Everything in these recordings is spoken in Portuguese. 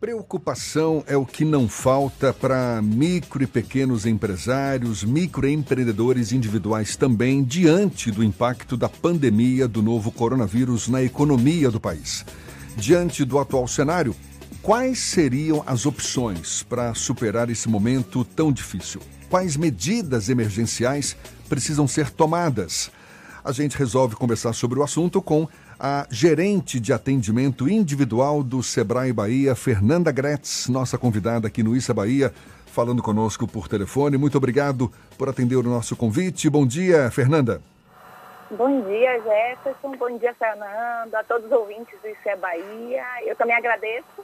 Preocupação é o que não falta para micro e pequenos empresários, microempreendedores individuais também, diante do impacto da pandemia do novo coronavírus na economia do país. Diante do atual cenário, quais seriam as opções para superar esse momento tão difícil? Quais medidas emergenciais precisam ser tomadas? A gente resolve conversar sobre o assunto com a gerente de atendimento individual do Sebrae Bahia, Fernanda Gretz, nossa convidada aqui no Issa Bahia, falando conosco por telefone. Muito obrigado por atender o nosso convite. Bom dia, Fernanda. Bom dia, Jefferson. Bom dia, Fernando, a todos os ouvintes do Issa Bahia. Eu também agradeço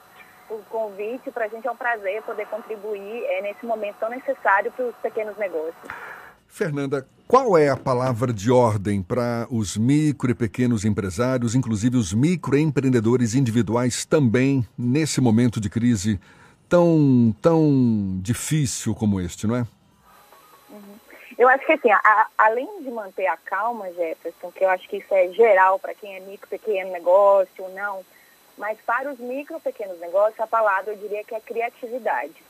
o convite. Para a gente é um prazer poder contribuir é, nesse momento tão necessário para os pequenos negócios. Fernanda, qual é a palavra de ordem para os micro e pequenos empresários, inclusive os microempreendedores individuais também, nesse momento de crise tão, tão difícil como este, não é? Uhum. Eu acho que assim, a, além de manter a calma, Jefferson, que eu acho que isso é geral para quem é micro, pequeno negócio ou não, mas para os micro, pequenos negócios, a palavra eu diria que é criatividade.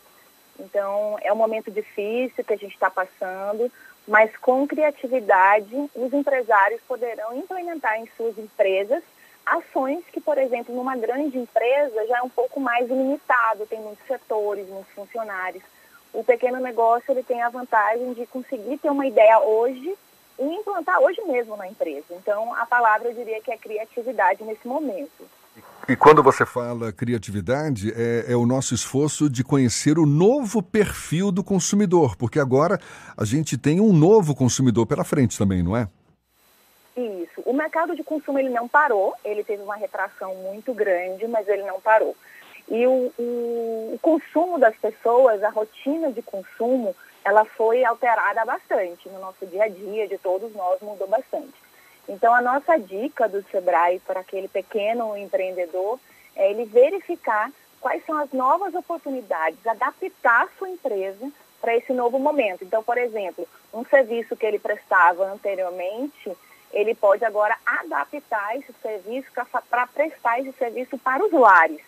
Então, é um momento difícil que a gente está passando, mas com criatividade, os empresários poderão implementar em suas empresas ações que, por exemplo, numa grande empresa já é um pouco mais limitado, tem muitos setores, muitos funcionários. O pequeno negócio ele tem a vantagem de conseguir ter uma ideia hoje e implantar hoje mesmo na empresa. Então, a palavra eu diria que é criatividade nesse momento. E quando você fala criatividade, é, é, o nosso esforço de conhecer o novo perfil do consumidor, porque agora a gente tem um novo consumidor pela frente também, não é? Isso. O mercado de consumo ele não parou, ele teve uma retração muito grande, mas ele não parou. E o, o, o consumo das pessoas, a rotina de consumo, ela foi alterada bastante no nosso dia a dia, de todos nós, mudou bastante. Então, a nossa dica do Sebrae para aquele pequeno empreendedor é ele verificar quais são as novas oportunidades, adaptar a sua empresa para esse novo momento. Então, por exemplo, um serviço que ele prestava anteriormente, ele pode agora adaptar esse serviço para prestar esse serviço para os lares.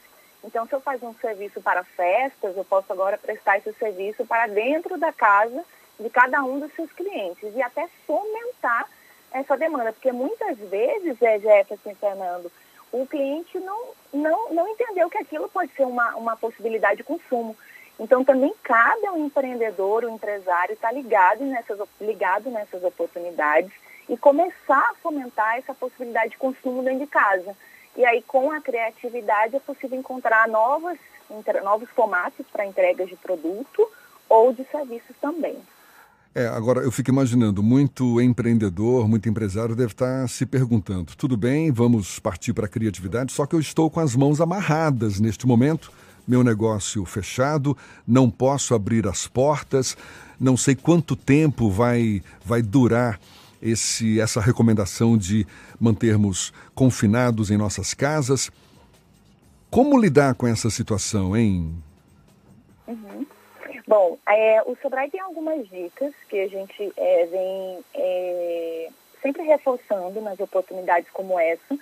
Então, se eu faço um serviço para festas, eu posso agora prestar esse serviço para dentro da casa de cada um dos seus clientes e até fomentar essa demanda, porque muitas vezes, é, Jefferson Fernando, o cliente não, não, não entendeu que aquilo pode ser uma, uma possibilidade de consumo. Então, também cabe ao empreendedor, o empresário, estar ligado nessas, ligado nessas oportunidades e começar a fomentar essa possibilidade de consumo dentro de casa. E aí, com a criatividade, é possível encontrar novas, novos formatos para entregas de produto ou de serviços também. É, agora eu fico imaginando, muito empreendedor, muito empresário deve estar se perguntando: tudo bem, vamos partir para a criatividade, só que eu estou com as mãos amarradas neste momento, meu negócio fechado, não posso abrir as portas, não sei quanto tempo vai, vai durar esse, essa recomendação de mantermos confinados em nossas casas. Como lidar com essa situação, hein? Uhum. Bom, é, o Sobrai tem algumas dicas que a gente é, vem é, sempre reforçando nas oportunidades como essa,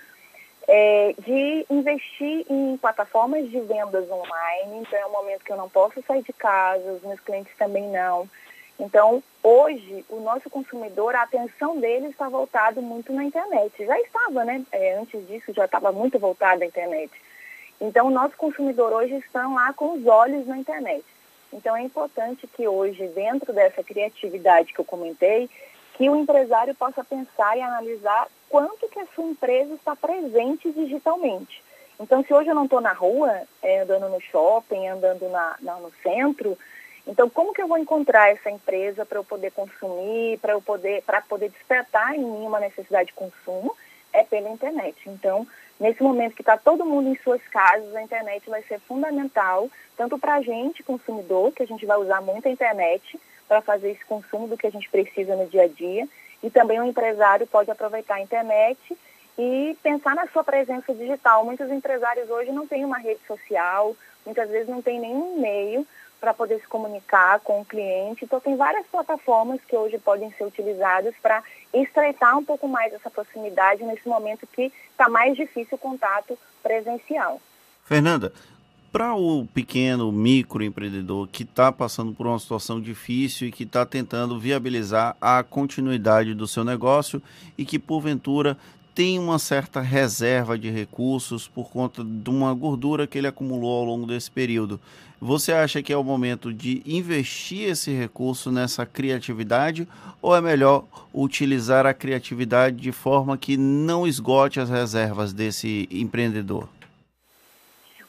é, de investir em plataformas de vendas online. Então, é um momento que eu não posso sair de casa, os meus clientes também não. Então, hoje, o nosso consumidor, a atenção dele está voltada muito na internet. Já estava, né? É, antes disso, já estava muito voltado à internet. Então, o nosso consumidor hoje está lá com os olhos na internet. Então é importante que hoje, dentro dessa criatividade que eu comentei, que o empresário possa pensar e analisar quanto que a sua empresa está presente digitalmente. Então, se hoje eu não estou na rua, é, andando no shopping, andando na, na, no centro, então como que eu vou encontrar essa empresa para eu poder consumir, para eu poder, para poder despertar em mim uma necessidade de consumo? É pela internet. Então, nesse momento que está todo mundo em suas casas, a internet vai ser fundamental tanto para a gente, consumidor, que a gente vai usar muito a internet para fazer esse consumo do que a gente precisa no dia a dia, e também o empresário pode aproveitar a internet e pensar na sua presença digital. Muitos empresários hoje não têm uma rede social, muitas vezes não tem nenhum e-mail para poder se comunicar com o cliente. Então, tem várias plataformas que hoje podem ser utilizadas para estreitar um pouco mais essa proximidade nesse momento que está mais difícil o contato presencial. Fernanda, para o pequeno microempreendedor que está passando por uma situação difícil e que está tentando viabilizar a continuidade do seu negócio e que porventura tem uma certa reserva de recursos por conta de uma gordura que ele acumulou ao longo desse período. Você acha que é o momento de investir esse recurso nessa criatividade ou é melhor utilizar a criatividade de forma que não esgote as reservas desse empreendedor?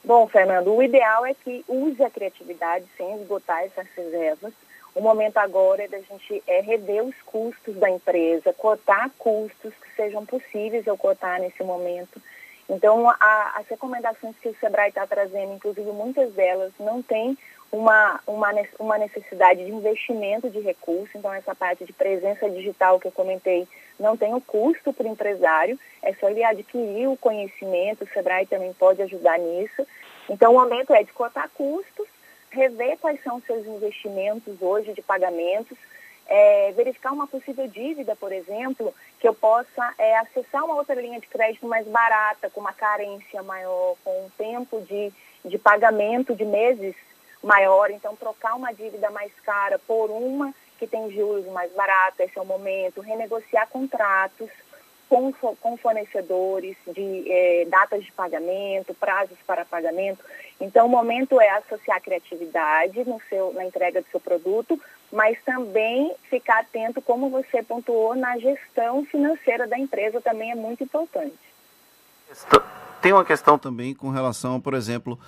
Bom, Fernando, o ideal é que use a criatividade sem esgotar essas reservas. O momento agora é da gente é, rever os custos da empresa, cotar custos que sejam possíveis eu cotar nesse momento. Então, a, as recomendações que o SEBRAE está trazendo, inclusive muitas delas, não têm uma, uma, uma necessidade de investimento de recurso. Então, essa parte de presença digital que eu comentei não tem o custo para o empresário, é só ele adquirir o conhecimento, o SEBRAE também pode ajudar nisso. Então, o momento é de cortar custos, rever quais são os seus investimentos hoje de pagamentos, é, verificar uma possível dívida, por exemplo, que eu possa é, acessar uma outra linha de crédito mais barata, com uma carência maior, com um tempo de, de pagamento de meses maior. Então, trocar uma dívida mais cara por uma que tem juros mais baratos, esse é o momento. Renegociar contratos com, com fornecedores de é, datas de pagamento, prazos para pagamento. Então, o momento é associar criatividade no seu, na entrega do seu produto, mas também ficar atento, como você pontuou, na gestão financeira da empresa também é muito importante. Tem uma questão também com relação, por exemplo,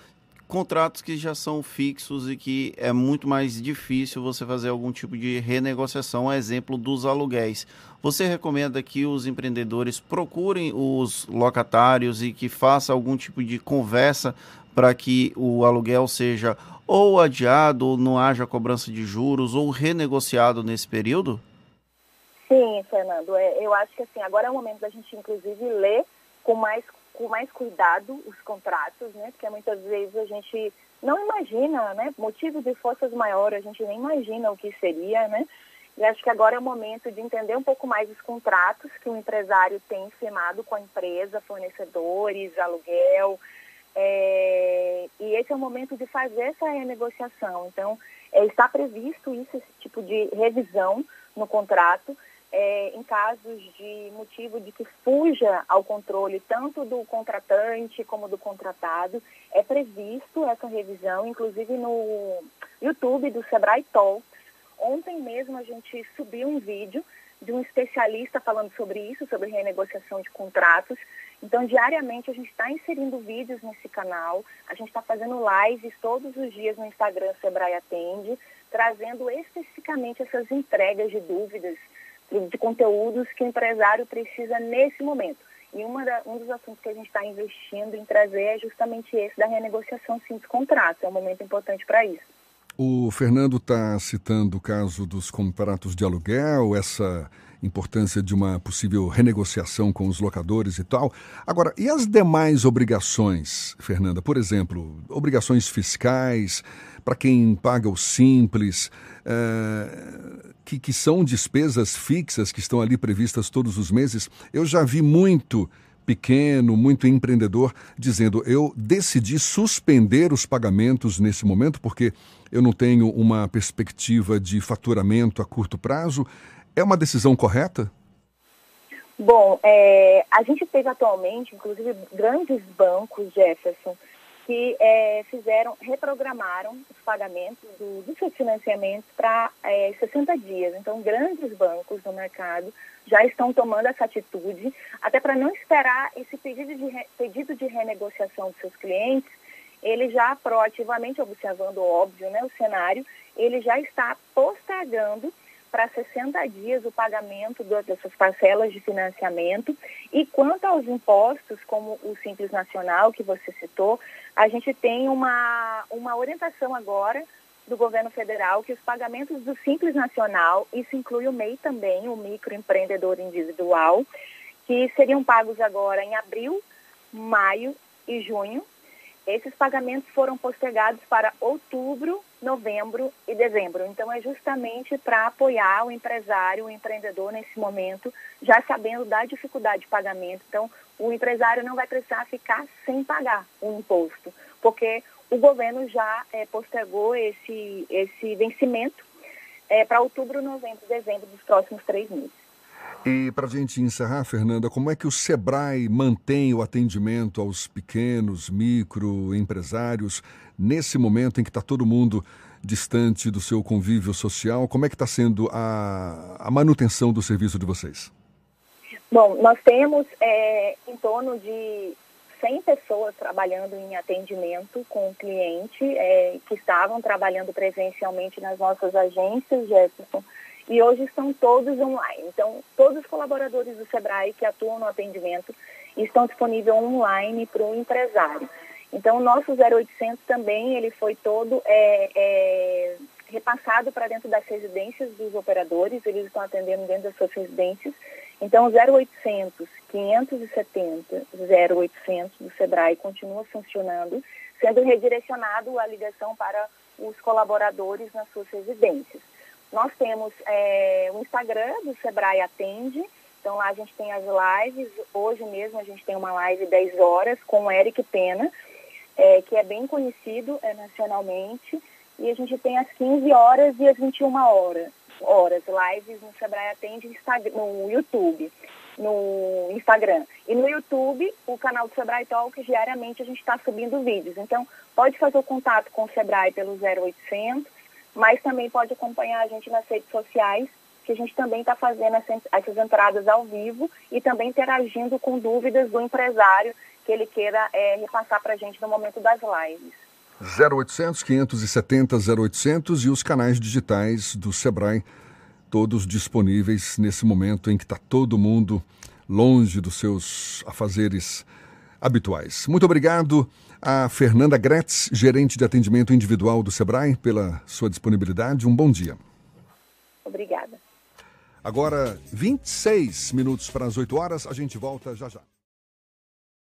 contratos que já são fixos e que é muito mais difícil você fazer algum tipo de renegociação, exemplo dos aluguéis. Você recomenda que os empreendedores procurem os locatários e que faça algum tipo de conversa para que o aluguel seja ou adiado, ou não haja cobrança de juros, ou renegociado nesse período? Sim, Fernando. É, eu acho que assim, agora é o momento da gente, inclusive, ler com mais com mais cuidado os contratos, né? Porque muitas vezes a gente não imagina, né? Motivo de forças maiores, a gente nem imagina o que seria, né? E acho que agora é o momento de entender um pouco mais os contratos que o empresário tem firmado com a empresa, fornecedores, aluguel. É... e esse é o momento de fazer essa renegociação. Então, é, está previsto isso, esse tipo de revisão no contrato é, em casos de motivo de que fuja ao controle tanto do contratante como do contratado, é previsto essa revisão, inclusive no YouTube do Sebrae Talks. Ontem mesmo a gente subiu um vídeo de um especialista falando sobre isso, sobre renegociação de contratos. Então, diariamente a gente está inserindo vídeos nesse canal, a gente está fazendo lives todos os dias no Instagram Sebrae Atende, trazendo especificamente essas entregas de dúvidas de conteúdos que o empresário precisa nesse momento. E da, um dos assuntos que a gente está investindo em trazer é justamente esse da renegociação sim dos contratos. É um momento importante para isso. O Fernando está citando o caso dos contratos de aluguel, essa importância de uma possível renegociação com os locadores e tal. Agora, e as demais obrigações, Fernanda? Por exemplo, obrigações fiscais, para quem paga o simples, é, que, que são despesas fixas que estão ali previstas todos os meses. Eu já vi muito pequeno, muito empreendedor, dizendo: eu decidi suspender os pagamentos nesse momento porque eu não tenho uma perspectiva de faturamento a curto prazo. É uma decisão correta? Bom, é, a gente teve atualmente, inclusive, grandes bancos, Jefferson, que é, fizeram, reprogramaram os pagamentos do, dos financiamentos para é, 60 dias. Então, grandes bancos no mercado já estão tomando essa atitude, até para não esperar esse pedido de, re, pedido de renegociação dos seus clientes, ele já proativamente, observando óbvio né, o cenário, ele já está postergando para 60 dias o pagamento dessas parcelas de financiamento. E quanto aos impostos, como o Simples Nacional, que você citou, a gente tem uma, uma orientação agora do governo federal que os pagamentos do Simples Nacional, isso inclui o MEI também, o microempreendedor individual, que seriam pagos agora em abril, maio e junho. Esses pagamentos foram postergados para outubro novembro e dezembro. Então, é justamente para apoiar o empresário, o empreendedor nesse momento, já sabendo da dificuldade de pagamento. Então, o empresário não vai precisar ficar sem pagar o imposto, porque o governo já é, postergou esse, esse vencimento é, para outubro, novembro, dezembro dos próximos três meses. E para a gente encerrar, Fernanda, como é que o SEBRAE mantém o atendimento aos pequenos, microempresários nesse momento em que está todo mundo distante do seu convívio social? Como é que está sendo a, a, manutenção do serviço de vocês? Bom, nós temos é, em torno de 100 pessoas trabalhando em atendimento com o cliente, é, que estavam trabalhando presencialmente nas nossas agências, Jefferson, e hoje estão todos online. Então, todos os colaboradores do SEBRAE que atuam no atendimento estão disponíveis online para o empresário. Então, o nosso 0800 também, ele foi todo é, é, repassado para dentro das residências dos operadores, eles estão atendendo dentro das suas residências. Então, o 0800 570 0800 do SEBRAE continua funcionando, sendo redirecionado a ligação para os colaboradores nas suas residências. Nós temos é, o Instagram do Sebrae Atende, então lá a gente tem as lives, hoje mesmo a gente tem uma live 10 horas com o Eric Pena, é, que é bem conhecido é, nacionalmente, e a gente tem as 15 horas e as 21 horas, horas lives no Sebrae Atende no YouTube, no Instagram. E no YouTube, o canal do Sebrae Talk, diariamente a gente está subindo vídeos. Então, pode fazer o contato com o Sebrae pelo 0800, mas também pode acompanhar a gente nas redes sociais, que a gente também está fazendo essas entradas ao vivo e também interagindo com dúvidas do empresário que ele queira é, repassar para a gente no momento das lives. 0800 570 0800 e os canais digitais do Sebrae, todos disponíveis nesse momento em que está todo mundo longe dos seus afazeres habituais. Muito obrigado a Fernanda Gretz, gerente de atendimento individual do Sebrae, pela sua disponibilidade. Um bom dia. Obrigada. Agora, 26 minutos para as 8 horas, a gente volta já já.